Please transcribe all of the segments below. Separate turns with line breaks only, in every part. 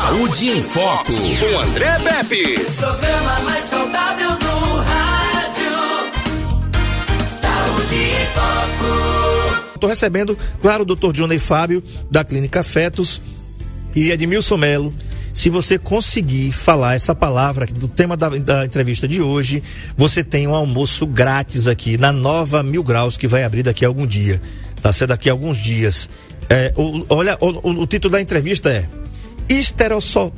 Saúde em Foco, com André Pepe.
Programa mais saudável do rádio. Saúde em Foco.
Estou recebendo, claro, o doutor Johnny Fábio, da Clínica Fetos, e Edmilson Melo. Se você conseguir falar essa palavra do tema da, da, entrevista de hoje, você tem um almoço grátis aqui na nova Mil Graus que vai abrir daqui a algum dia. Tá certo? Daqui a alguns dias. É, o, olha, o, o, o, título da entrevista é Esterosol.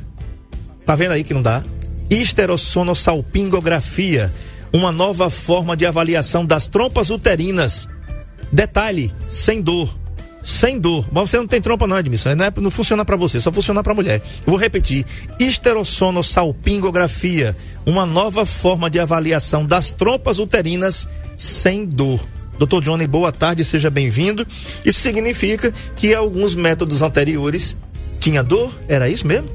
Tá vendo aí que não dá? Esterossonossalpingografia, uma nova forma de avaliação das trompas uterinas. Detalhe, sem dor sem dor. Mas você não tem trompa não, Edmilson. Não, é, não funciona para você, só funciona para mulher. Vou repetir. Esterossonossalpingografia, uma nova forma de avaliação das trompas uterinas sem dor. Doutor Johnny, boa tarde, seja bem-vindo. Isso significa que alguns métodos anteriores tinha dor? Era isso mesmo?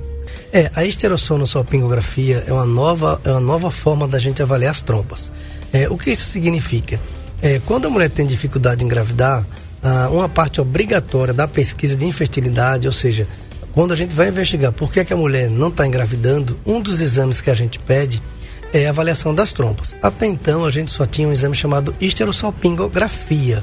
É, a esterossonossalpingografia é uma nova, é uma nova forma da gente avaliar as trompas. É, o que isso significa? É, quando a mulher tem dificuldade em engravidar, ah, uma parte obrigatória da pesquisa de infertilidade, ou seja, quando a gente vai investigar por que, é que a mulher não está engravidando, um dos exames que a gente pede é a avaliação das trompas. Até então a gente só tinha um exame chamado esterossalpingografia.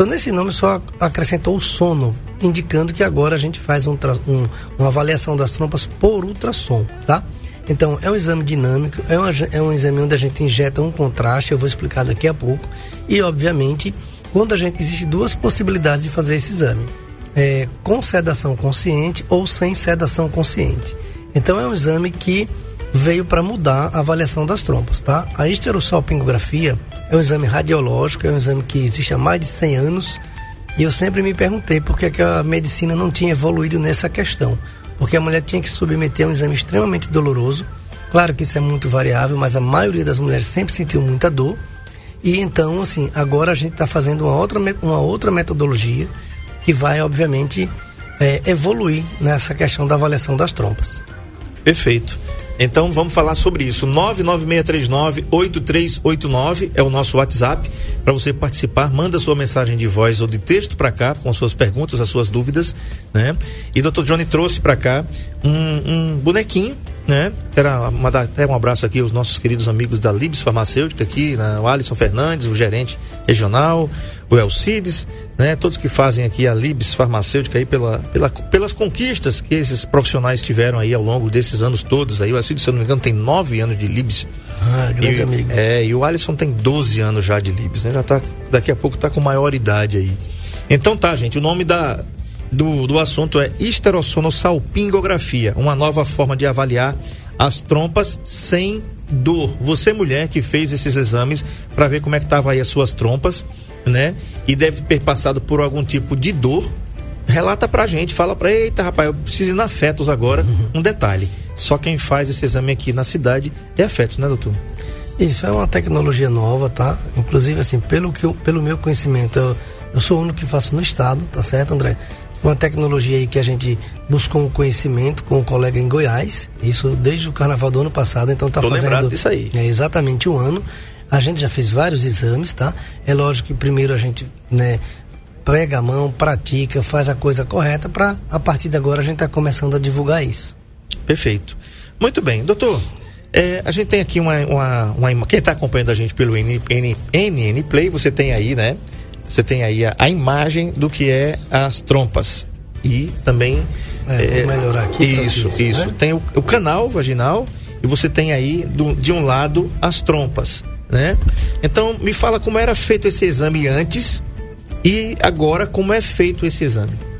Então nesse nome só acrescentou o sono, indicando que agora a gente faz um, um, uma avaliação das trompas por ultrassom, tá? Então é um exame dinâmico, é, uma, é um exame onde a gente injeta um contraste, eu vou explicar daqui a pouco, e obviamente quando a gente existe duas possibilidades de fazer esse exame, é, com sedação consciente ou sem sedação consciente. Então é um exame que veio para mudar a avaliação das trompas, tá? A esterossalpingografia é um exame radiológico, é um exame que existe há mais de 100 anos e eu sempre me perguntei por que, é que a medicina não tinha evoluído nessa questão. Porque a mulher tinha que submeter a um exame extremamente doloroso. Claro que isso é muito variável, mas a maioria das mulheres sempre sentiu muita dor e então, assim, agora a gente está fazendo uma outra, uma outra metodologia que vai, obviamente, é, evoluir nessa questão da avaliação das trompas.
Perfeito. Então vamos falar sobre isso. 99639-8389 é o nosso WhatsApp para você participar. Manda sua mensagem de voz ou de texto para cá com suas perguntas, as suas dúvidas, né? E Dr. Johnny trouxe para cá um, um bonequinho né? Era mandar até um abraço aqui aos nossos queridos amigos da Libs Farmacêutica aqui, né? o Alisson Fernandes, o gerente regional, o Elcides, né? Todos que fazem aqui a Libs Farmacêutica aí pela, pela, pelas conquistas que esses profissionais tiveram aí ao longo desses anos todos aí. O Elcides, se eu não me engano, tem nove anos de Libs.
Ah, grande
e,
amigo.
É, e o Alisson tem 12 anos já de Libs, né? Já tá, daqui a pouco tá com maior idade aí. Então tá, gente, o nome da, do, do assunto é esterossonossalpingografia, uma nova forma de avaliar as trompas sem dor. Você, mulher, que fez esses exames para ver como é que tava aí as suas trompas, né? E deve ter passado por algum tipo de dor. Relata pra gente, fala pra, eita rapaz, eu preciso ir na Fetos agora. Uhum. Um detalhe, só quem faz esse exame aqui na cidade é a Fetos, né, doutor?
Isso é uma tecnologia nova, tá? Inclusive, assim, pelo, que eu, pelo meu conhecimento, eu, eu sou o único que faço no estado, tá certo, André? uma tecnologia aí que a gente buscou um conhecimento com um colega em Goiás, isso desde o carnaval do ano passado, então tá
Tô
fazendo
disso aí.
É, exatamente um ano. A gente já fez vários exames, tá? É lógico que primeiro a gente, né, pega a mão, pratica, faz a coisa correta para a partir de agora a gente tá começando a divulgar isso.
Perfeito. Muito bem, doutor. É, a gente tem aqui uma, uma, uma quem está acompanhando a gente pelo NN Play, você tem aí, né? Você tem aí a, a imagem do que é as trompas. E também.
É, é melhorar aqui.
Isso, isso. isso. Né? Tem o, o, canal vaginal e você tem aí do, de um lado as trompas. Né? Então, me fala como era feito esse exame antes e agora como é feito esse exame.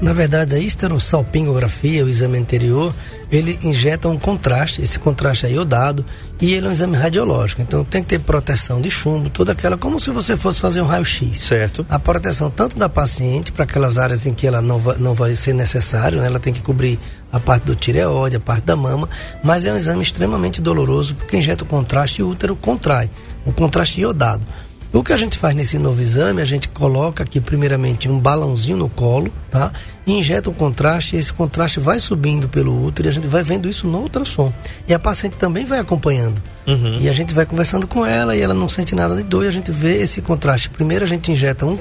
Na verdade, a esterossalpingografia, o exame anterior, ele injeta um contraste, esse contraste é iodado, e ele é um exame radiológico. Então tem que ter proteção de chumbo, toda aquela, como se você fosse fazer um raio-x.
Certo.
A proteção tanto da paciente, para aquelas áreas em que ela não vai, não vai ser necessário, né? ela tem que cobrir a parte do tireoide, a parte da mama, mas é um exame extremamente doloroso, porque injeta o contraste e o útero contrai, um contraste iodado. O que a gente faz nesse novo exame, a gente coloca aqui primeiramente um balãozinho no colo, tá? E injeta um contraste, e esse contraste vai subindo pelo útero e a gente vai vendo isso no ultrassom. E a paciente também vai acompanhando. Uhum. E a gente vai conversando com ela e ela não sente nada de dor e a gente vê esse contraste. Primeiro a gente injeta um,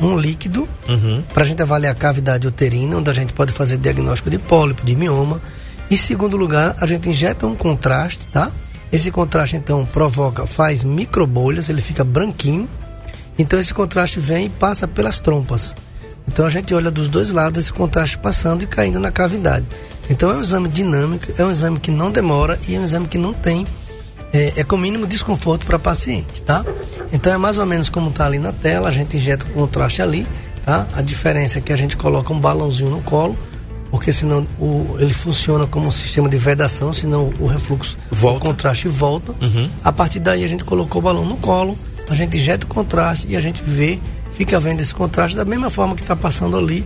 um líquido uhum. para a gente avaliar a cavidade uterina, onde a gente pode fazer diagnóstico de pólipo, de mioma. Em segundo lugar, a gente injeta um contraste, tá? Esse contraste então provoca, faz microbolhas, ele fica branquinho. Então esse contraste vem e passa pelas trompas. Então a gente olha dos dois lados esse contraste passando e caindo na cavidade. Então é um exame dinâmico, é um exame que não demora e é um exame que não tem é, é com mínimo desconforto para paciente, tá? Então é mais ou menos como está ali na tela, a gente injeta o contraste ali, tá? A diferença é que a gente coloca um balãozinho no colo, porque senão o, ele funciona como um sistema de vedação, senão o refluxo,
Volta.
o contraste volta.
Uhum.
A partir daí a gente colocou o balão no colo, a gente injeta o contraste e a gente vê, fica vendo esse contraste da mesma forma que está passando ali.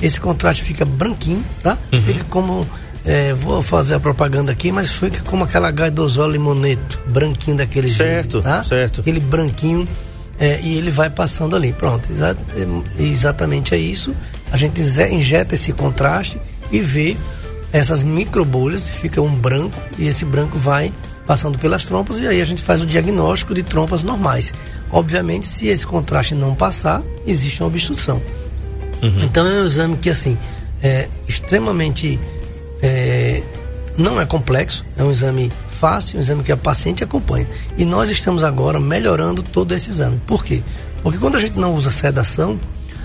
Esse contraste fica branquinho, tá?
Uhum.
Fica como é, vou fazer a propaganda aqui, mas fica como aquela gaidosol limoneto, branquinho daquele
Certo,
jeito, tá?
certo.
Aquele branquinho é, e ele vai passando ali. Pronto, exa é, exatamente é isso. A gente inje- injeta esse contraste e vê essas microbolhas, fica um branco e esse branco vai passando pelas trompas e aí a gente faz o diagnóstico de trompas normais. Obviamente, se esse contraste não passar, existe uma obstrução. Então é um exame que assim é extremamente é, não é complexo, é um exame fácil, um exame que a paciente acompanha. E nós estamos agora melhorando todo esse exame. Por quê? Porque quando a gente não usa sedação,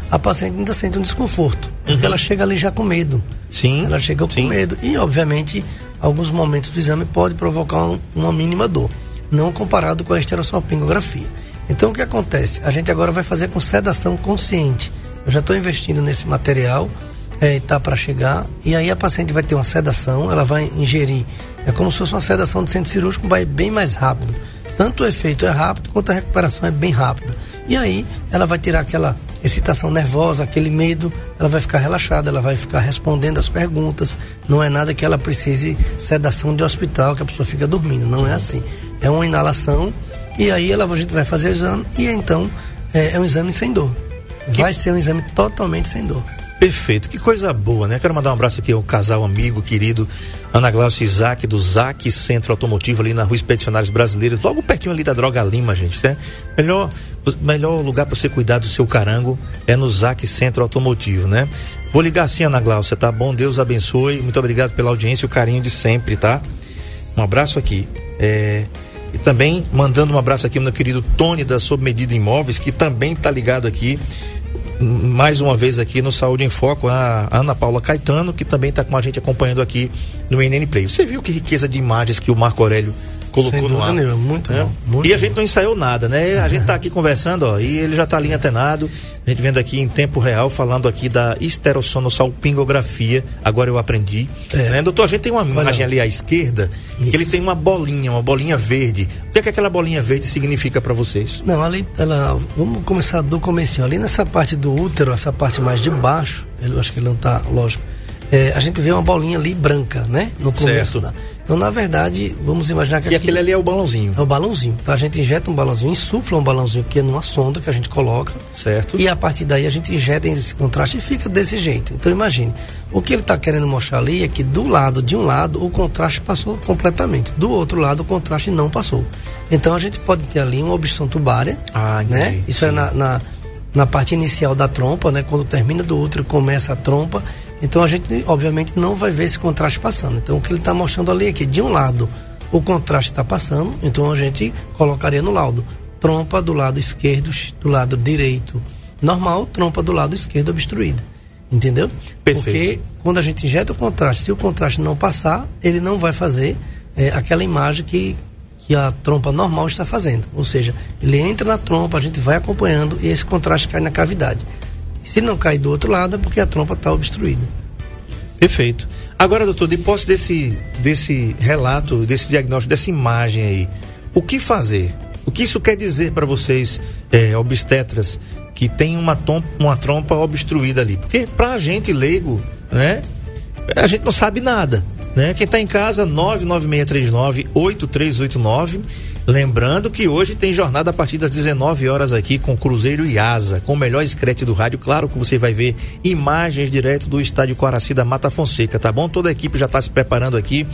a paciente ainda sente um desconforto. Porque ela chega ali já com medo.
Sim.
Ela chega com
sim.
medo. E, obviamente, alguns momentos do exame pode provocar um- uma mínima dor. Não comparado com a esterossalpingografia. Então, o que acontece? A gente agora vai fazer com sedação consciente. Eu já estou investindo nesse material, está para chegar, e aí a paciente vai ter uma sedação, ela vai ingerir. É como se fosse uma sedação de centro cirúrgico, vai bem mais rápido. Tanto o efeito é rápido, quanto a recuperação é bem rápida. E aí, ela vai tirar aquela excitação nervosa, aquele medo, ela vai ficar relaxada, ela vai ficar respondendo as perguntas. Não é nada que ela precise sedação de hospital, que a pessoa fica dormindo. Não é assim. É uma inalação e aí ela, a gente vai fazer o exame e então é, é um exame sem dor. Vai ser um exame totalmente sem dor.
Perfeito, que coisa boa, né? Quero mandar um abraço aqui ao casal amigo, querido, Ana Glaucia Isaac, do ZAC Centro Automotivo, ali na Rua Expedicionários Brasileiros, logo pertinho ali da Droga Lima, gente, né? Melhor, melhor lugar para você cuidar do seu carango é no ZAC Centro Automotivo, né? Vou ligar assim, Ana Glaucia, tá bom? Deus abençoe, muito obrigado pela audiência e o carinho de sempre, tá? Um abraço aqui. É, E também mandando um abraço aqui ao meu querido Tony da Sob Medida Imóveis, que também tá ligado aqui mais uma vez aqui no Saúde em Foco, a Ana Paula Caetano, que também está com a gente acompanhando aqui no NN Play. Você viu que riqueza de imagens que o Marco Aurélio colocou
Sem
no
dúvida
ar?
nenhuma, muito
né?
bom, muito
e a
bom.
gente não ensaiou nada, né? A gente está aqui conversando, ó, e ele já está ali antenado. A gente vendo aqui em tempo real, falando aqui da esterossonossalpingografia. Agora eu aprendi.
É.
Né? Doutor, a gente tem uma imagem ali à esquerda, que
Isso.
ele tem uma bolinha, uma bolinha verde. O que é que aquela bolinha verde significa para vocês?
Não, ali, ela, vamos começar do comecinho. Ali nessa parte do útero, essa parte mais de baixo, eu acho que ele não tá, lógico. é, a gente vê uma bolinha ali branca, né? No começo.
Certo.
Lá. Então, na verdade, vamos imaginar que
E
aqui
aquele ali é o balãozinho,
é o balãozinho. Então, a gente injeta um balãozinho, insufla um balãozinho que é numa sonda que a gente coloca.
certo?
E a partir daí a gente injeta esse contraste e fica desse jeito. Então imagine, o que ele está querendo mostrar ali é que do lado, de um lado, o contraste passou completamente. Do outro lado, o contraste não passou. Então a gente pode ter ali uma obstrução tubária,
Ah, entendi.
né? Isso é
Sim.
na, na, na parte inicial da trompa, né? Quando termina do útero, começa a trompa. Então a gente, obviamente, não vai ver esse contraste passando. Então o que ele está mostrando ali é que de um lado o contraste está passando, então a gente colocaria no laudo trompa do lado esquerdo, do lado direito normal, trompa do lado esquerdo obstruída. Entendeu?
Perfeito.
Porque quando a gente injeta o contraste, se o contraste não passar, ele não vai fazer é, aquela imagem que, que a trompa normal está fazendo. Ou seja, ele entra na trompa, a gente vai acompanhando e esse contraste cai na cavidade. Se não cai do outro lado, é porque a trompa está obstruída.
Perfeito. Agora, doutor, depois desse, desse relato, desse diagnóstico, dessa imagem aí, o que fazer? O que isso quer dizer para vocês, é, obstetras, que tem uma, tom, uma trompa obstruída ali? Porque para a gente leigo, né, a gente não sabe nada. Né? Quem está em casa, 99639-8389. Lembrando que hoje tem jornada a partir das 19 horas aqui com Cruzeiro e Asa, com o melhor escrete do rádio. Claro que você vai ver imagens direto do estádio Coraci da Mata Fonseca, tá bom? Toda a equipe já está se preparando aqui.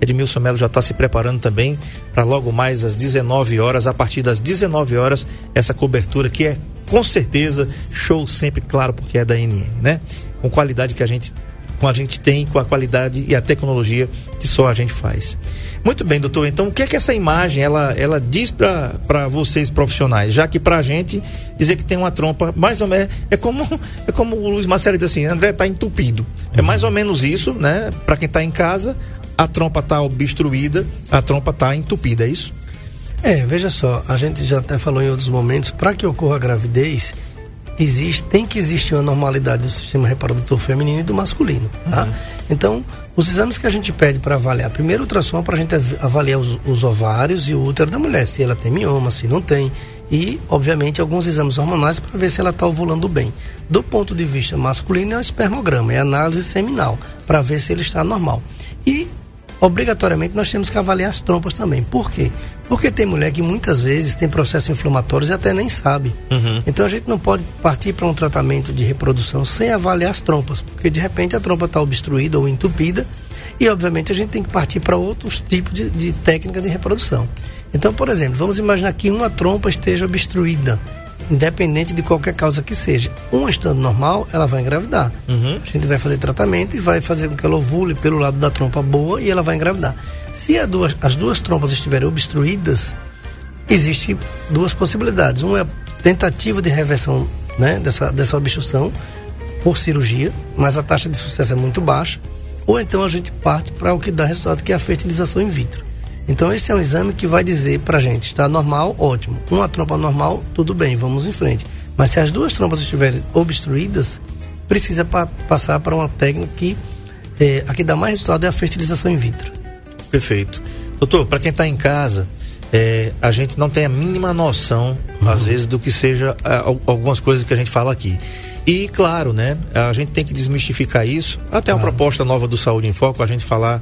Edmilson Melo já está se preparando também para logo mais às 19 horas, a partir das 19 horas, essa cobertura que é com certeza show sempre, claro, porque é da NN, né? Com qualidade que a gente com a gente tem, com a qualidade e a tecnologia que só a gente faz. Muito bem, doutor. Então, o que é que essa imagem ela, ela diz para vocês profissionais? Já que para a gente dizer que tem uma trompa, mais ou menos é como é como o Luiz Marcelo diz assim, André está entupido. É mais ou menos isso, né? Para quem está em casa, a trompa está obstruída, a trompa está entupida, é isso?
É, veja só, a gente já até falou em outros momentos, para que ocorra gravidez, existe, tem que existir uma normalidade do sistema reprodutor feminino e do masculino, tá? Uhum. Então, os exames que a gente pede para avaliar, primeiro ultrassom para a gente avaliar os, os, ovários e o útero da mulher, se ela tem mioma, se não tem, e, obviamente, alguns exames hormonais para ver se ela está ovulando bem. Do ponto de vista masculino, é o espermograma, é análise seminal, para ver se ele está normal. E obrigatoriamente nós temos que avaliar as trompas também. Por quê? Porque tem mulher que muitas vezes tem processos inflamatórios e até nem sabe. Uhum. Então a gente não pode partir para um tratamento de reprodução sem avaliar as trompas, porque de repente a trompa está obstruída ou entupida e obviamente a gente tem que partir para outros tipos de, de técnica de reprodução. Então, por exemplo, vamos imaginar que uma trompa esteja obstruída independente de qualquer causa que seja. Uma estando normal, ela vai engravidar. Uhum. A gente vai fazer tratamento e vai fazer com que ela ovule pelo lado da trompa boa e ela vai engravidar. Se duas, as duas trompas estiverem obstruídas, existe duas possibilidades. Uma é a tentativa de reversão né, dessa, dessa obstrução por cirurgia, mas a taxa de sucesso é muito baixa. Ou então a gente parte para o que dá resultado, que é a fertilização in vitro. Então esse é um exame que vai dizer para a gente, está normal, ótimo. Uma trompa normal, tudo bem, vamos em frente. Mas se as duas trompas estiverem obstruídas, precisa pa passar para uma técnica que é, a que dá mais resultado é a fertilização in vitro.
Perfeito. Doutor, para quem está em casa, é, a gente não tem a mínima noção, uhum. às vezes, do que seja a, algumas coisas que a gente fala aqui. E, claro, né, a gente tem que desmistificar isso. Até claro. a proposta nova do Saúde em Foco, a gente falar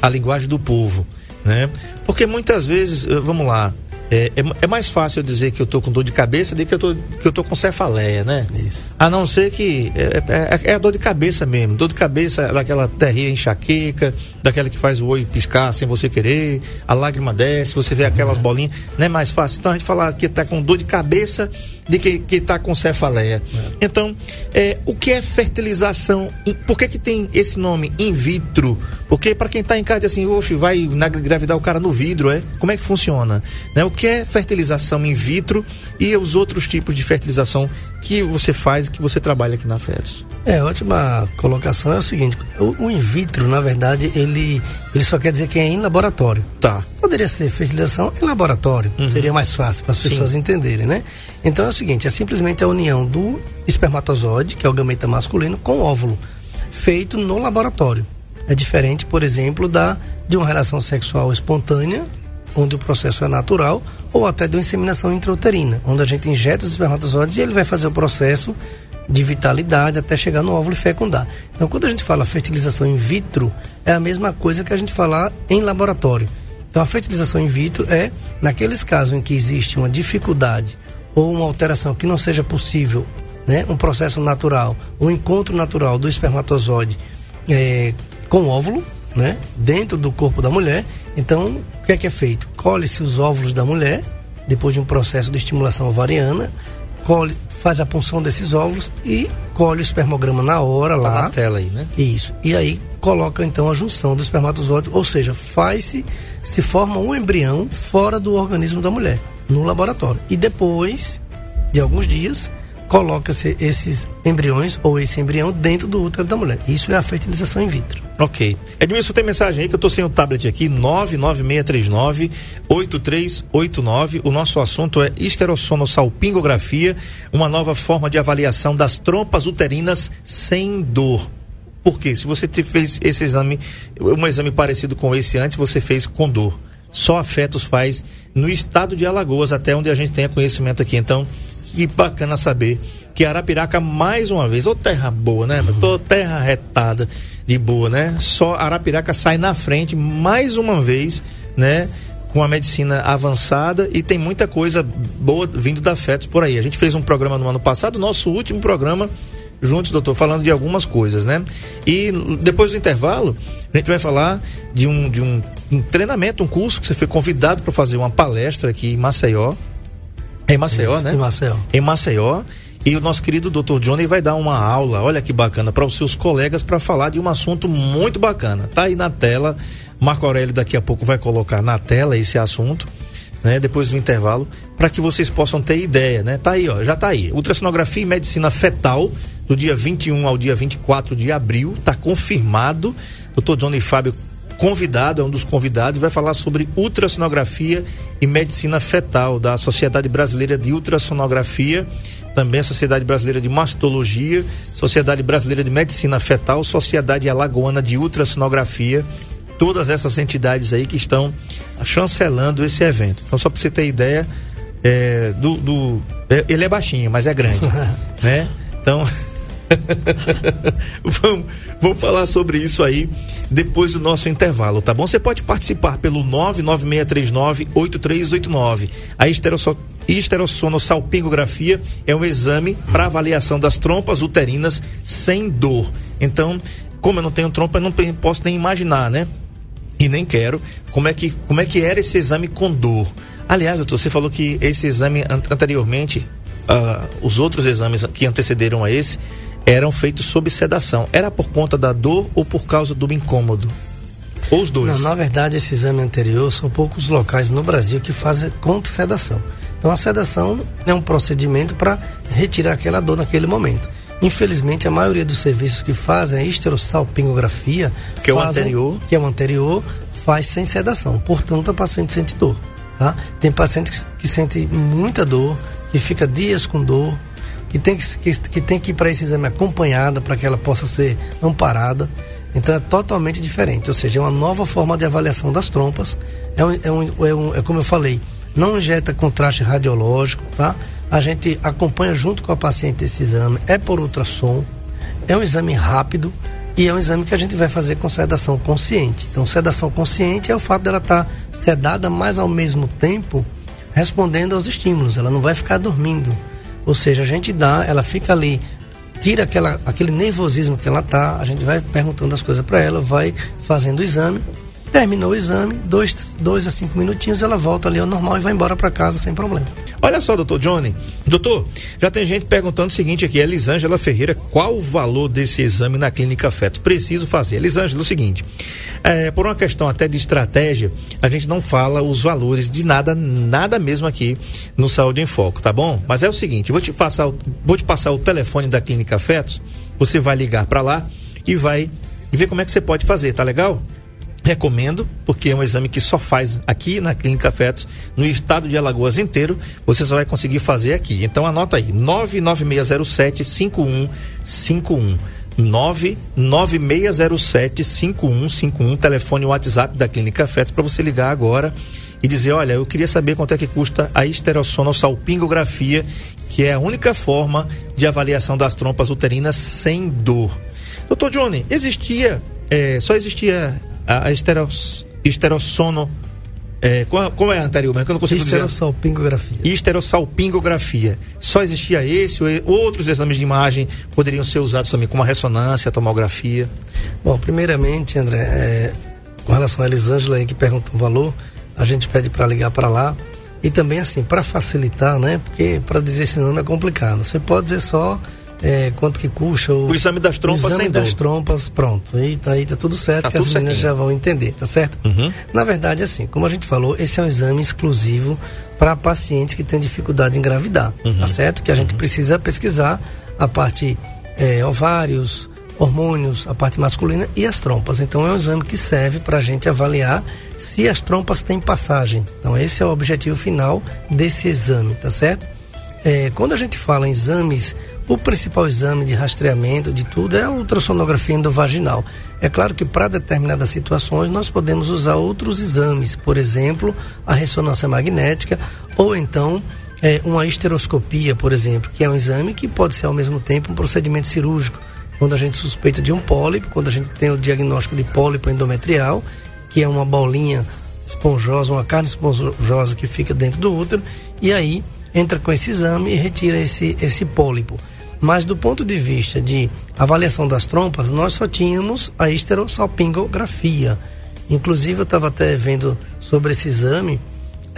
a linguagem do povo né? Porque muitas vezes, eh, vamos lá, é, é, é, mais fácil eu dizer que eu tô com dor de cabeça do que eu tô, que eu tô com cefaleia, né? Isso. A não ser que é, é, é, a dor de cabeça mesmo. Dor de cabeça daquela terria enxaqueca, daquela que faz o olho piscar sem você querer, a lágrima desce, você vê aquelas bolinhas. Não é mais fácil. Então a gente falar que tá com dor de cabeça de que, que tá com cefaleia. É. Então, é, o que é fertilização? Por que, que tem esse nome in vitro? Porque para quem está em casa assim, oxe, vai engravidar o cara no vidro, é? Como é que funciona? Né? O que é fertilização in vitro e os outros tipos de fertilização que você faz, que você trabalha aqui na FEDS?
É, ótima colocação. É o seguinte, o, o, in vitro, na verdade, ele, ele só quer dizer que é em laboratório.
Tá.
Poderia ser fertilização em laboratório. Uhum. Seria mais fácil para as pessoas Sim. entenderem, né? Então é o seguinte, é simplesmente a união do espermatozoide, que é o gameta masculino, com o óvulo, feito no laboratório. É diferente, por exemplo, da de uma relação sexual espontânea, onde o processo é natural, ou até de uma inseminação intrauterina, onde a gente injeta os espermatozoides e ele vai fazer o processo de vitalidade até chegar no óvulo e fecundar. Então, quando a gente fala fertilização in vitro, é a mesma coisa que a gente falar em laboratório. Então, a fertilização in vitro é naqueles casos em que existe uma dificuldade ou uma alteração que não seja possível, né, um processo natural, um encontro natural do espermatozoide é, com o óvulo, né, dentro do corpo da mulher. Então, o que é que é feito? Colhe-se os óvulos da mulher, depois de um processo de estimulação ovariana, colhe, faz a punção desses óvulos e colhe o espermograma na hora tá lá.
Na tela aí, né?
Isso. E aí coloca então a junção do espermatozoide, ou seja, faz-se, se forma um embrião fora do organismo da mulher, no laboratório. E depois de alguns dias, coloca-se esses embriões ou esse embrião dentro do útero da mulher. Isso é a fertilização in vitro.
Ok. Edmilson, tem mensagem aí que eu estou sem o tablet aqui, 99639-8389. O nosso assunto é esterossonossalpingografia, uma nova forma de avaliação das trompas uterinas sem dor. Porque se você fez esse exame, um exame parecido com esse antes, você fez com dor. Só a Fetos faz no estado de Alagoas, até onde a gente tenha conhecimento aqui. Então, que bacana saber que Arapiraca, mais uma vez, ô terra boa, né? Tô terra retada de boa, né? Só Arapiraca sai na frente mais uma vez, né? Com a medicina avançada e tem muita coisa boa vindo da FETS por aí. A gente fez um programa no ano passado, nosso último programa juntos, doutor, falando de algumas coisas, né? E depois do intervalo, a gente vai falar de um, de um, um treinamento, um curso que você foi convidado para fazer uma palestra aqui em Maceió, em Maceió,
Isso,
né?
Em Maceió.
Em Maceió. E o nosso querido Dr. Johnny vai dar uma aula, olha que bacana, para os seus colegas para falar de um assunto muito bacana. Tá aí na tela. Marco Aurélio daqui a pouco vai colocar na tela esse assunto, né? Depois do intervalo, para que vocês possam ter ideia, né? Tá aí, ó, já tá aí. Ultrassonografia e medicina fetal do dia 21 ao dia 24 de abril, tá confirmado. Dr. Johnny Fábio convidado, é um dos convidados, vai falar sobre ultrassonografia e medicina fetal da Sociedade Brasileira de Ultrassonografia, também a Sociedade Brasileira de Mastologia, Sociedade Brasileira de Medicina Fetal, Sociedade Alagoana de Ultrassonografia, todas essas entidades aí que estão chancelando esse evento. Então, só para você ter ideia, é, do, do é, ele é baixinho, mas é grande, né? Então vamos, vamos falar sobre isso aí depois do nosso intervalo, tá bom? Você pode participar pelo 99639-8389. A esterosso, esterossonossalpingografia é um exame para avaliação das trompas uterinas sem dor. Então, como eu não tenho trompa, eu não posso nem imaginar, né? E nem quero como é que, como é que era esse exame com dor. Aliás, doutor, você falou que esse exame anteriormente, uh, os outros exames que antecederam a esse, eram feitos sob sedação. Era por conta da dor ou por causa do incômodo? Ou os dois?
Não, na verdade, esse exame anterior são poucos locais no Brasil que fazem com sedação. Então, a sedação é um procedimento para retirar aquela dor naquele momento. Infelizmente, a maioria dos serviços que fazem a esterossalpingografia,
que é o
fazem,
anterior,
que é o anterior, faz sem sedação. Portanto, a paciente sente dor. Tá? Tem pacientes que, que sente muita dor, que fica dias com dor, que tem que, que, que tem que ir para esse exame acompanhada para que ela possa ser amparada. Então é totalmente diferente, ou seja, é uma nova forma de avaliação das trompas. É, um, é, um, é, um, é como eu falei, não injeta contraste radiológico, tá? A gente acompanha junto com a paciente esse exame, é por ultrassom, é um exame rápido e é um exame que a gente vai fazer com sedação consciente. Então, sedação consciente é o fato dela estar tá sedada, mas ao mesmo tempo respondendo aos estímulos, ela não vai ficar dormindo. Ou seja, a gente dá, ela fica ali, tira aquela, aquele nervosismo que ela tá, a gente vai perguntando as coisas para ela, vai fazendo o exame. Terminou o exame, dois, dois a cinco minutinhos, ela volta ali ao normal e vai embora para casa sem problema.
Olha só, doutor Johnny. Doutor, já tem gente perguntando o seguinte aqui, Elisângela Ferreira, qual o valor desse exame na clínica Fetos? Preciso fazer. Elisângela, é o seguinte, é, por uma questão até de estratégia, a gente não fala os valores de nada, nada mesmo aqui no Saúde em Foco, tá bom? Mas é o seguinte, vou te passar, vou te passar o telefone da clínica Fetos, você vai ligar para lá e vai ver como é que você pode fazer, tá legal? Recomendo, porque é um exame que só faz aqui na Clínica Fetos, no estado de Alagoas inteiro, você só vai conseguir fazer aqui. Então anota aí, 99607 5151. 99607 5151, telefone WhatsApp da Clínica Fetos para você ligar agora e dizer, olha, eu queria saber quanto é que custa a esterossonossalpingografia, que é a única forma de avaliação das trompas uterinas sem dor. Doutor Johnny, existia, é, só existia a, esteros, esterossono. É, qual, qual, é a anterior? Eu não consigo
Esterossalpingografia.
dizer. Esterossalpingografia. Só existia esse ou outros exames de imagem poderiam ser usados também, como a ressonância, a tomografia?
Bom, primeiramente, André, é, com relação a Elisângela aí que pergunta o valor, a gente pede para ligar para lá. E também, assim, para facilitar, né? Porque para dizer esse nome é complicado. Você pode dizer só é, quanto que custa o,
o exame das trompas
o exame
sem
das
dor.
trompas, pronto. Aí tá, aí tá tudo certo,
Tá
que as
tudo
meninas
certinho.
já vão entender, tá certo?
Uhum.
Na verdade, assim, como a gente falou, esse é um exame exclusivo para pacientes que têm dificuldade em engravidar,
Uhum.
tá certo? Que a gente precisa pesquisar a parte é, ovários, hormônios, a parte masculina e as trompas. Então é um exame que serve para a gente avaliar se as trompas têm passagem. Então esse é o objetivo final desse exame, tá certo? É, quando a gente fala em exames, o principal exame de rastreamento de tudo é a ultrassonografia endovaginal. É claro que para determinadas situações nós podemos usar outros exames, por exemplo, a ressonância magnética ou então é, uma esteroscopia, por exemplo, que é um exame que pode ser ao mesmo tempo um procedimento cirúrgico. Quando a gente suspeita de um pólipo, quando a gente tem o diagnóstico de pólipo endometrial, que é uma bolinha esponjosa, uma carne esponjosa que fica dentro do útero, e aí entra com esse exame e retira esse, esse pólipo. Mas do ponto de vista de avaliação das trompas, nós só tínhamos a esterossalpingografia. Inclusive, eu estava até vendo sobre esse exame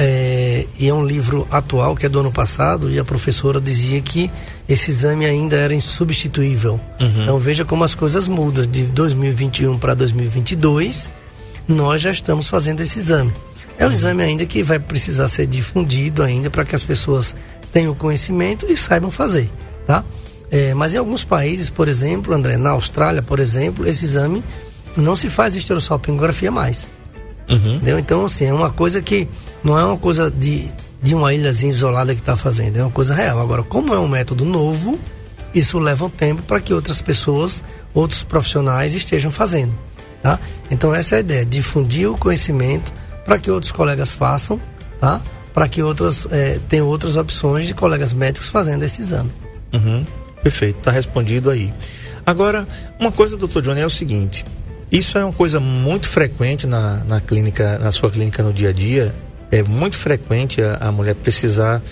é, e é um livro atual que é do ano passado e a professora dizia que esse exame ainda era insubstituível. Uhum. Então veja como as coisas mudam de 2021 para 2022. Nós já estamos fazendo esse exame. É um uhum. exame ainda que vai precisar ser difundido ainda para que as pessoas tenham conhecimento e saibam fazer, tá? É, mas em alguns países, por exemplo, André, na Austrália, por exemplo, esse exame não se faz esterossalpingografia mais. Uhum. Entendeu? Então, assim, é uma coisa que não é uma coisa de, de uma ilhazinha isolada que está fazendo, é uma coisa real. Agora, como é um método novo, isso leva um tempo para que outras pessoas, outros profissionais estejam fazendo. Tá? Então, essa é a ideia: difundir o conhecimento para que outros colegas façam, tá? para que outras é, tenham outras opções de colegas médicos fazendo esse exame.
Uhum. Perfeito, está respondido aí. Agora, uma coisa, doutor Johnny, é o seguinte: isso é uma coisa muito frequente na, na clínica, na sua clínica no dia a dia. É muito frequente a, a mulher precisar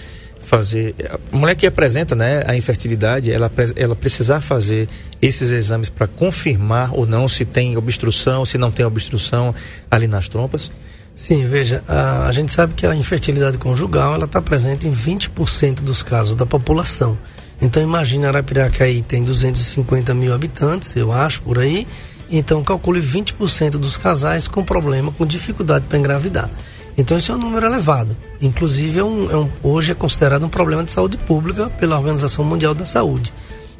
fazer. A mulher que apresenta né, a infertilidade, ela, ela precisar fazer esses exames para confirmar ou não se tem obstrução, se não tem obstrução ali nas trompas?
Sim, veja, a, a gente sabe que a infertilidade conjugal ela está presente em 20% dos casos da população. Então imagina Arapiracaí tem 250 mil habitantes, eu acho, por aí então, calcule 20% dos casais com problema, com dificuldade para engravidar. Então, esse é um número elevado. Inclusive, é um, é um, hoje é considerado um problema de saúde pública pela Organização Mundial da Saúde.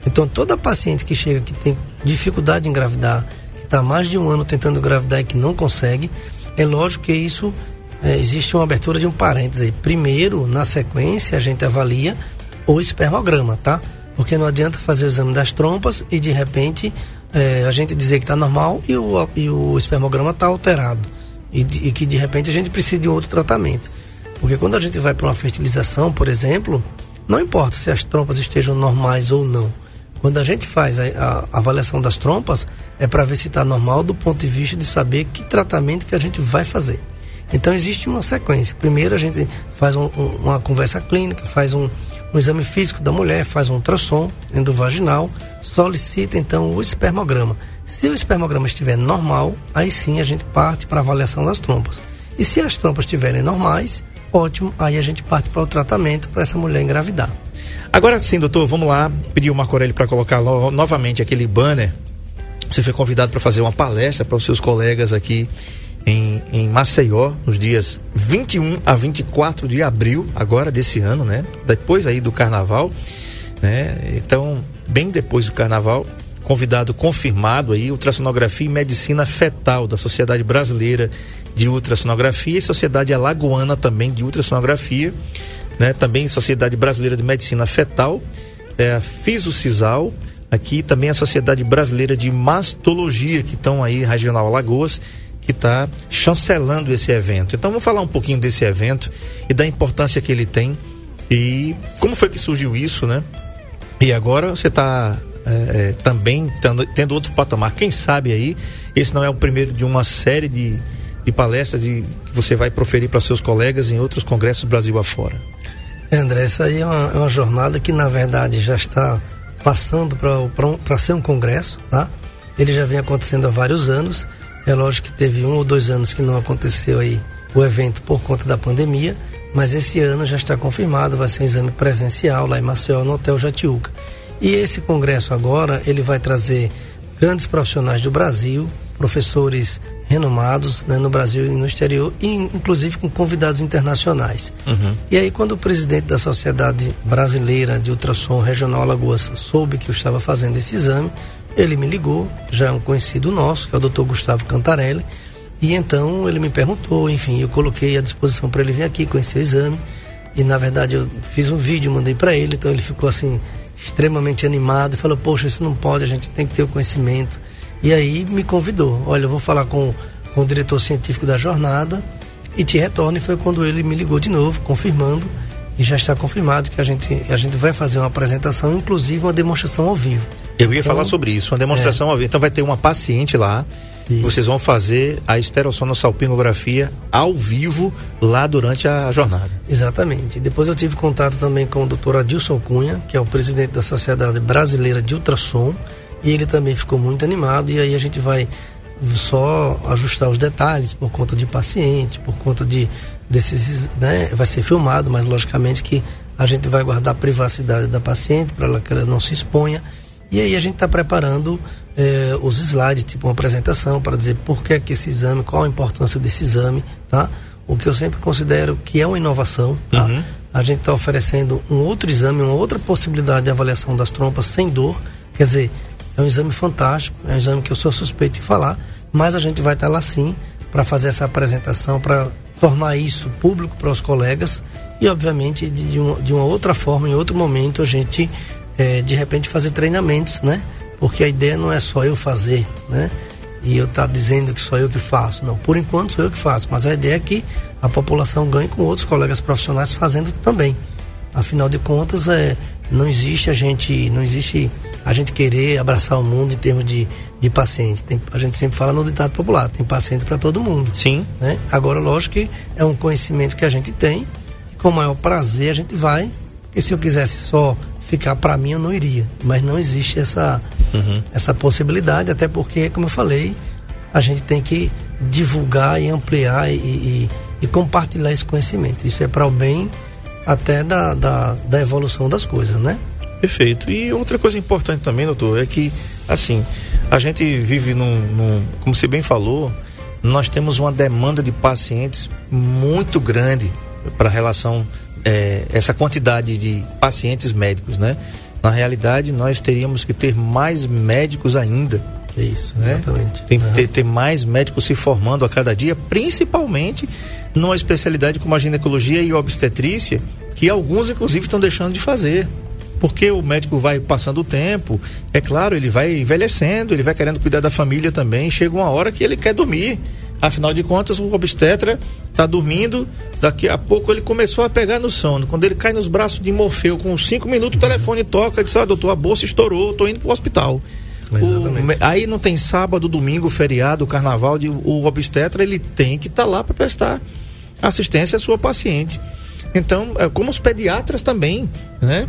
Então, toda paciente que chega que tem dificuldade em engravidar, que está mais de um ano tentando engravidar e que não consegue, é lógico que isso é, existe uma abertura de um parênteses aí. Primeiro, na sequência, a gente avalia o espermograma, tá? Porque não adianta fazer o exame das trompas e de repente é, a gente dizer que está normal e o, e o espermograma está alterado. E, e, que de repente a gente precisa de outro tratamento. Porque quando a gente vai para uma fertilização, por exemplo, não importa se as trompas estejam normais ou não. Quando a gente faz a, a avaliação das trompas, é para ver se está normal do ponto de vista de saber que tratamento que a gente vai fazer. Então existe uma sequência. Primeiro a gente faz um, um, uma conversa clínica, faz um, um exame físico da mulher, faz um ultrassom endovaginal, solicita então o espermograma. Se o espermograma estiver normal, aí sim a gente parte para a avaliação das trompas. E se as trompas estiverem normais, ótimo, aí a gente parte para o tratamento para essa mulher engravidar.
Agora sim, doutor, vamos lá pedir o Marco para colocar novamente aquele banner. Você foi convidado para fazer uma palestra para os seus colegas aqui em, em Maceió, nos dias 21 a 24 de abril, agora desse ano, né? Depois aí do carnaval, né? Então, bem depois do carnaval, convidado confirmado aí, ultrassonografia e medicina fetal da Sociedade Brasileira de Ultrassonografia e Sociedade Alagoana também de Ultrassonografia, né? Também Sociedade Brasileira de Medicina Fetal, é, a Fisocisal, aqui também a Sociedade Brasileira de Mastologia, que estão aí, Regional Alagoas, que está chancelando esse evento. Então vamos falar um pouquinho desse evento e da importância que ele tem e como foi que surgiu isso, né? E agora você está é, é, também tendo, tendo, outro patamar. Quem sabe aí, esse não é o primeiro de uma série de, de palestras que você vai proferir para seus colegas em outros congressos do Brasil afora.
É, André, essa aí é uma, é uma jornada que na verdade já está passando para ser um congresso, tá? Ele já vem acontecendo há vários anos é lógico que teve um ou dois anos que não aconteceu aí o evento por conta da pandemia, mas esse ano já está confirmado, vai ser um exame presencial lá em Maceió, no Hotel Jatiuca. E esse congresso agora, ele vai trazer grandes profissionais do Brasil, professores renomados né, no Brasil e no exterior, e inclusive com convidados internacionais. Uhum. E aí, quando o presidente da Sociedade Brasileira de Ultrassom Regional Alagoas soube que eu estava fazendo esse exame, ele me ligou, já é um conhecido nosso, que é o Dr. Gustavo Cantarelli, e então ele me perguntou, enfim, eu coloquei à disposição para ele vir aqui conhecer o exame. E na verdade eu fiz um vídeo, mandei para ele, então ele ficou assim extremamente animado e falou: "Poxa, isso não pode, a gente tem que ter o conhecimento". E aí me convidou: "Olha, eu vou falar com, com o diretor científico da jornada e te retorno". E foi quando ele me ligou de novo, confirmando e já está confirmado que a gente a gente vai fazer uma apresentação, inclusive uma demonstração ao vivo.
Eu ia então, falar sobre isso, uma demonstração é. ao vivo. Então vai ter uma paciente lá. Isso. Vocês vão fazer a esterossonossalpingografia ao vivo lá durante a jornada.
Exatamente. Depois eu tive contato também com o Dr. Adilson Cunha, que é o presidente da Sociedade Brasileira de Ultrassom, e ele também ficou muito animado. E aí a gente vai só ajustar os detalhes por conta de paciente, por conta de desses, né, vai ser filmado, mas logicamente que a gente vai guardar a privacidade da paciente para que ela não se exponha. E aí a gente está preparando eh, os slides, tipo uma apresentação, para dizer por que, que esse exame, qual a importância desse exame, tá? O que eu sempre considero que é uma inovação, tá? Uhum. A gente está oferecendo um outro exame, uma outra possibilidade de avaliação das trompas sem dor. Quer dizer, é um exame fantástico, é um exame que eu sou suspeito de falar, mas a gente vai estar tá lá sim para fazer essa apresentação, para tornar isso público para os colegas e, obviamente, de, de, uma, de uma outra forma, em outro momento, a gente, é, de repente, fazer treinamentos, né? Porque a ideia não é só eu fazer, né? E eu estar tá dizendo que só eu que faço. Não, por enquanto sou eu que faço, mas a ideia é que a população ganhe com outros colegas profissionais fazendo também. Afinal de contas, é, não existe a gente, não existe a gente querer abraçar o mundo em termos de, de paciente. Tem, a gente sempre fala no ditado popular, tem paciente para todo mundo.
Sim.
Né? Agora, lógico que é um conhecimento que a gente tem, e com o maior prazer a gente vai, porque se eu quisesse só ficar para mim, eu não iria. Mas não existe essa, uhum. essa possibilidade, até porque, como eu falei, a gente tem que divulgar e ampliar e, e, e compartilhar esse conhecimento. Isso é para o bem até da, da, da evolução das coisas, né?
Perfeito. E outra coisa importante também, doutor, é que, assim, a gente vive num, num como você bem falou, nós temos uma demanda de pacientes muito grande para relação é, essa quantidade de pacientes médicos, né? Na realidade, nós teríamos que ter mais médicos ainda.
Isso, né? exatamente.
Tem que uhum. ter, ter, mais médicos se formando a cada dia, principalmente numa especialidade como a ginecologia e obstetrícia, que alguns, inclusive, estão deixando de fazer porque o médico vai passando o tempo, é claro, ele vai envelhecendo, ele vai querendo cuidar da família também, chega uma hora que ele quer dormir. Afinal de contas, o obstetra está dormindo, daqui a pouco ele começou a pegar no sono. Quando ele cai nos braços de Morfeu, com cinco minutos o telefone toca, ele diz, ah, doutor, a bolsa estourou, estou indo para o hospital. aí não tem sábado, domingo, feriado, carnaval, de, o obstetra ele tem que estar tá lá para prestar assistência à sua paciente. Então, é como os pediatras também, né?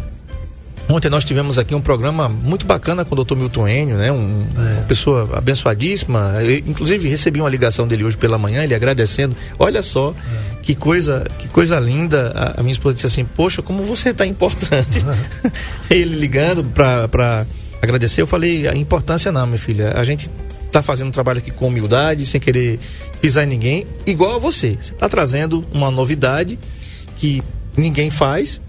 Ontem nós tivemos aqui um programa muito bacana com o Dr. Milton Enio, né? Um, é. Uma pessoa abençoadíssima. Eu, inclusive recebi uma ligação dele hoje pela manhã, ele agradecendo. Olha só é. que coisa, que coisa linda. A, a, minha esposa disse assim: "Poxa, como você está importante". ele ligando para agradecer, eu falei: "A importância não, minha filha. A gente está fazendo um trabalho aqui com humildade, sem querer pisar em ninguém, igual a você. Você está trazendo uma novidade que ninguém faz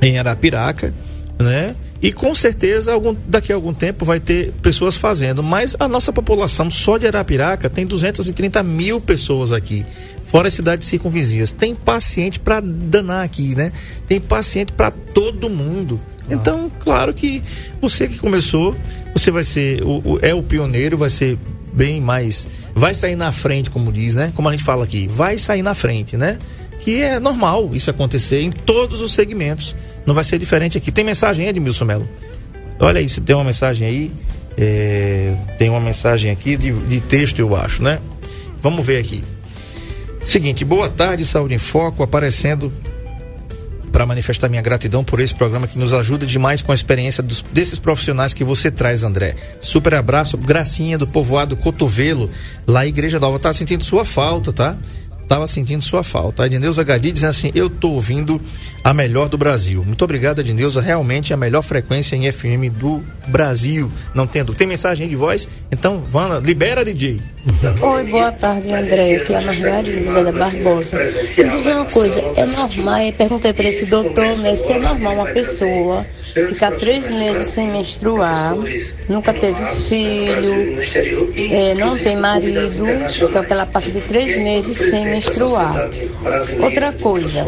em Arapiraca né? E com certeza algum, daqui a algum tempo vai ter pessoas fazendo. Mas a nossa população só de Arapiraca tem 230 mil pessoas aqui. Fora as cidades circunvizinhas. Tem paciente para danar aqui, né? Tem paciente para todo mundo. Ah. Então, claro que você que começou, você vai ser, o, o, é o pioneiro, vai ser bem mais. Vai sair na frente, como diz, né? Como a gente fala aqui, vai sair na frente, né? Que é normal isso acontecer em todos os segmentos. Não vai ser diferente aqui. Tem mensagem aí, Edmilson Melo? Olha aí, se tem uma mensagem aí. É, tem uma mensagem aqui de, de texto, eu acho, né? Vamos ver aqui. Seguinte, boa tarde, Saúde em Foco, aparecendo para manifestar minha gratidão por esse programa que nos ajuda demais com a experiência dos, desses profissionais que você traz, André. Super abraço, gracinha do povoado Cotovelo, lá Igreja Nova. Tá sentindo sua falta, tá? Estava sentindo sua falta. A Edneuza Gadi dizendo assim: Eu estou ouvindo a melhor do Brasil. Muito obrigado, Edneuza. Realmente a melhor frequência em FM do Brasil. Não tendo. Tem mensagem de voz? Então, Vana, libera, DJ.
Oi, boa tarde, André. Aqui é a Margarida da Barbosa. Me dizer uma coisa: é normal? Eu perguntei para esse doutor né, se é normal uma pessoa ficar três meses sem menstruar, nunca teve filho, é, não tem marido, só que ela passa de três meses sem menstruar. Outra coisa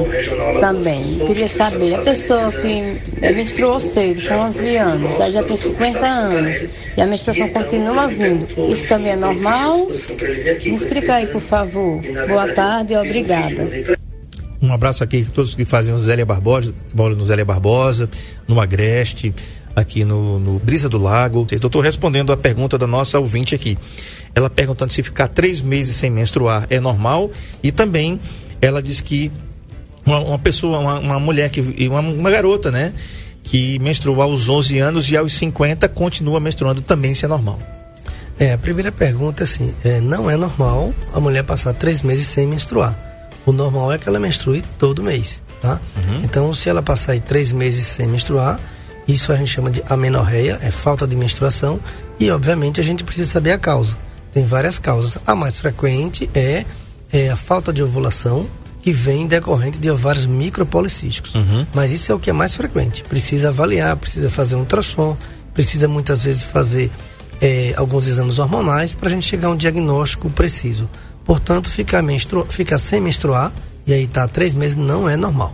também, queria saber, a pessoa que menstruou cedo, com 11 anos, aí já tem 50 anos, e a menstruação continua vindo, isso também é normal? Me explica aí, por favor. Boa tarde e obrigada.
Um abraço aqui a todos que fazem o Zélia Barbosa, que moram no Zélia Barbosa, no Agreste, aqui no, no Brisa do Lago. Eu estou respondendo a pergunta da nossa ouvinte aqui. Ela perguntando se ficar três meses sem menstruar é normal e também ela diz que uma, uma pessoa, uma, uma, mulher, que, uma, uma garota, né? Que menstruou aos 11 anos e aos 50 continua menstruando também, isso é normal.
É, a primeira pergunta assim: é, não é normal a mulher passar três meses sem menstruar. O normal é que ela menstrue todo mês, tá? Uhum. Então, se ela passar aí três meses sem menstruar, isso a gente chama de amenorreia, é falta de menstruação, e obviamente a gente precisa saber a causa. Tem várias causas. A mais frequente é, é a falta de ovulação, que vem decorrente de ovários micropolicísticos. Uhum. Mas isso é o que é mais frequente. Precisa avaliar, precisa fazer um ultrassom, precisa muitas vezes fazer é, alguns exames hormonais para a gente chegar a um diagnóstico preciso. Portanto, ficar, menstru... ficar sem menstruar, e aí está três meses, não é normal.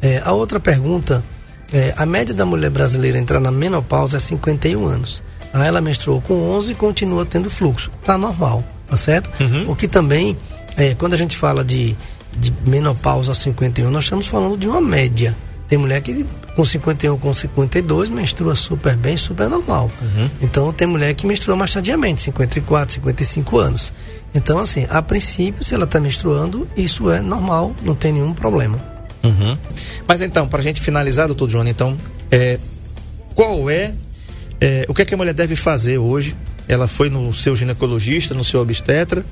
É, a outra pergunta, é, a média da mulher brasileira entrar na menopausa é 51 anos. Aí ela menstruou com 11 e continua tendo fluxo. Está normal, tá certo? Uhum. O que também, é, quando a gente fala de, de menopausa aos 51, nós estamos falando de uma média. Tem mulher que com 51, com 52 menstrua super bem, super normal. Uhum. Então tem mulher que menstrua mais tardiamente, 54, 55 anos. Então, assim, a princípio, se ela está menstruando, isso é normal, não tem nenhum problema.
Uhum. Mas então, para a gente finalizar, doutor Johnny, então, é, qual é, é, o que, é que a mulher deve fazer hoje? Ela foi no seu ginecologista, no seu obstetra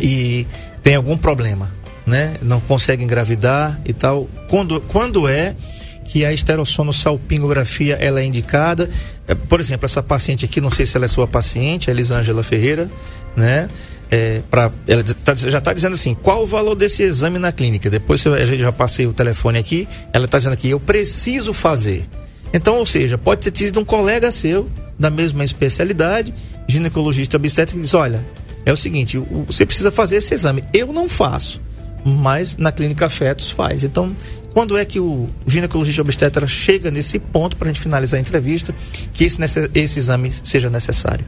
e tem algum problema né? Não consegue engravidar e tal. Quando, quando é que a esterossonossalpingografia ela é indicada? É, por exemplo, essa paciente aqui, não sei se ela é sua paciente, a Elisângela Ferreira, né? É, ela tá, já está dizendo assim, qual o valor desse exame na clínica? Depois a gente já passei o telefone aqui, ela está dizendo aqui, eu preciso fazer. Então, ou seja, pode ter tido um colega seu da mesma especialidade, ginecologista obstétrico, que diz, olha, é o seguinte, você precisa fazer esse exame. Eu não faço mas na clínica Fetos faz. Então, quando é que o ginecologista obstetra chega nesse ponto para a gente finalizar a entrevista, que esse, esse exame seja necessário?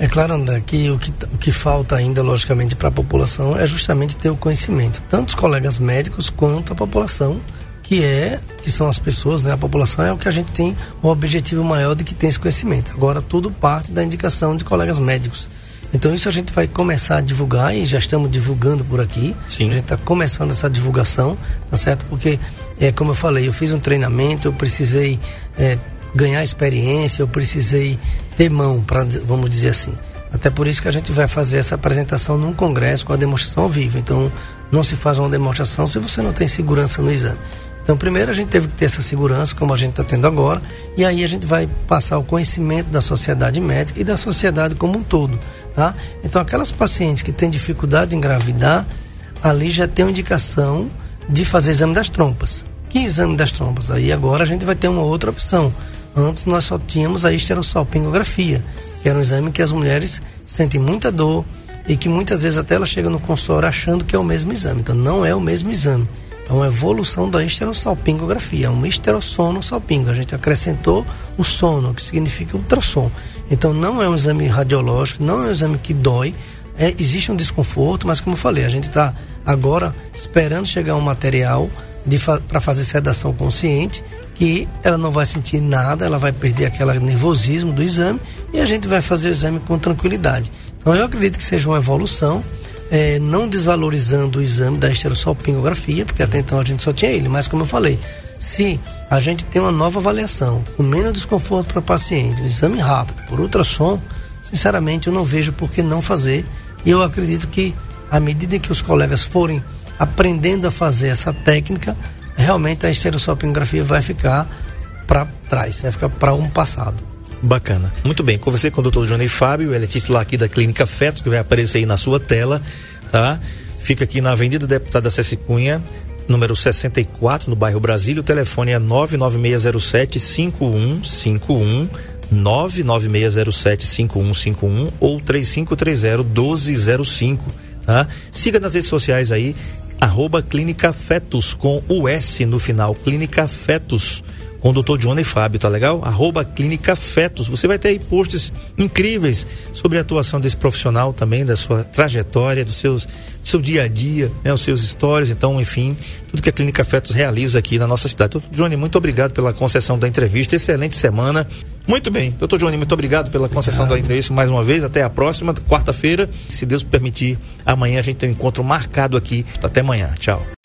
É claro, André, que o que, o que falta ainda, logicamente, para a população é justamente ter o conhecimento, tanto os colegas médicos quanto a população, que é, que são as pessoas, né? A população é o que a gente tem o objetivo maior de que tem esse conhecimento. Agora, tudo parte da indicação de colegas médicos então isso a gente vai começar a divulgar e já estamos divulgando por aqui. Sim. A gente está começando essa divulgação, tá certo? Porque, é, como eu falei, eu fiz um treinamento, eu precisei é, ganhar experiência, eu precisei ter mão, para vamos dizer assim. Até por isso que a gente vai fazer essa apresentação num congresso com a demonstração ao vivo. Então, não se faz uma demonstração se você não tem segurança no exame. Então, primeiro a gente teve que ter essa segurança, como a gente está tendo agora, e aí a gente vai passar o conhecimento da sociedade médica e da sociedade como um todo. Tá? Então, aquelas pacientes que têm dificuldade em engravidar, ali já tem uma indicação de fazer exame das trompas. Que exame das trompas? Aí agora a gente vai ter uma outra opção. Antes nós só tínhamos a esterossalpingografia, que era um exame que as mulheres sentem muita dor e que muitas vezes até ela chega no consultório achando que é o mesmo exame. Então não é o mesmo exame. É uma evolução da esterossalpingografia, é uma esterossono-salpingo. A gente acrescentou o sono, que significa ultrassom. Então não é um exame radiológico, não é um exame que dói. É, existe um desconforto, mas como eu falei, a gente está agora esperando chegar um material para fazer sedação consciente, que ela não vai sentir nada, ela vai perder aquele nervosismo do exame e a gente vai fazer o exame com tranquilidade. Então eu acredito que seja uma evolução, é, não desvalorizando o exame da esterossalpingografia, porque até então a gente só tinha ele, mas como eu falei, se a gente tem uma nova avaliação, com menos desconforto para o paciente, um exame rápido, por ultrassom, sinceramente eu não vejo por que não fazer. E eu acredito que, à medida que os colegas forem aprendendo a fazer essa técnica, realmente a estereossopingografia vai ficar para trás, vai ficar para um passado.
Bacana. Muito bem. Conversei com o Dr. Johnny Fábio, ele é titular aqui da Clínica Fetos, que vai aparecer aí na sua tela, tá? Fica aqui na Avenida Deputada Ceci Cunha, número 64, no bairro Brasília. O telefone é 99607 5151. 99607 5151 ou 3530 1205, tá? Siga nas redes sociais aí, arroba Clínica Fetos, com o S no final, Clínica Fetos com o Dr. Johnny Fábio, tá legal? Arroba Clínica Fetos. Você vai ter aí posts incríveis sobre a atuação desse profissional também, da sua trajetória, dos seus, do seu dia a dia, né? Os seus stories, então, enfim, tudo que a Clínica Fetos realiza aqui na nossa cidade. Dr. Johnny, muito obrigado pela concessão da entrevista. Excelente semana. Muito bem. Doutor Johnny, muito obrigado pela concessão obrigado. da entrevista mais uma vez. Até a próxima, quarta-feira. Se Deus permitir, amanhã a gente tem um encontro marcado aqui. Até amanhã. Tchau.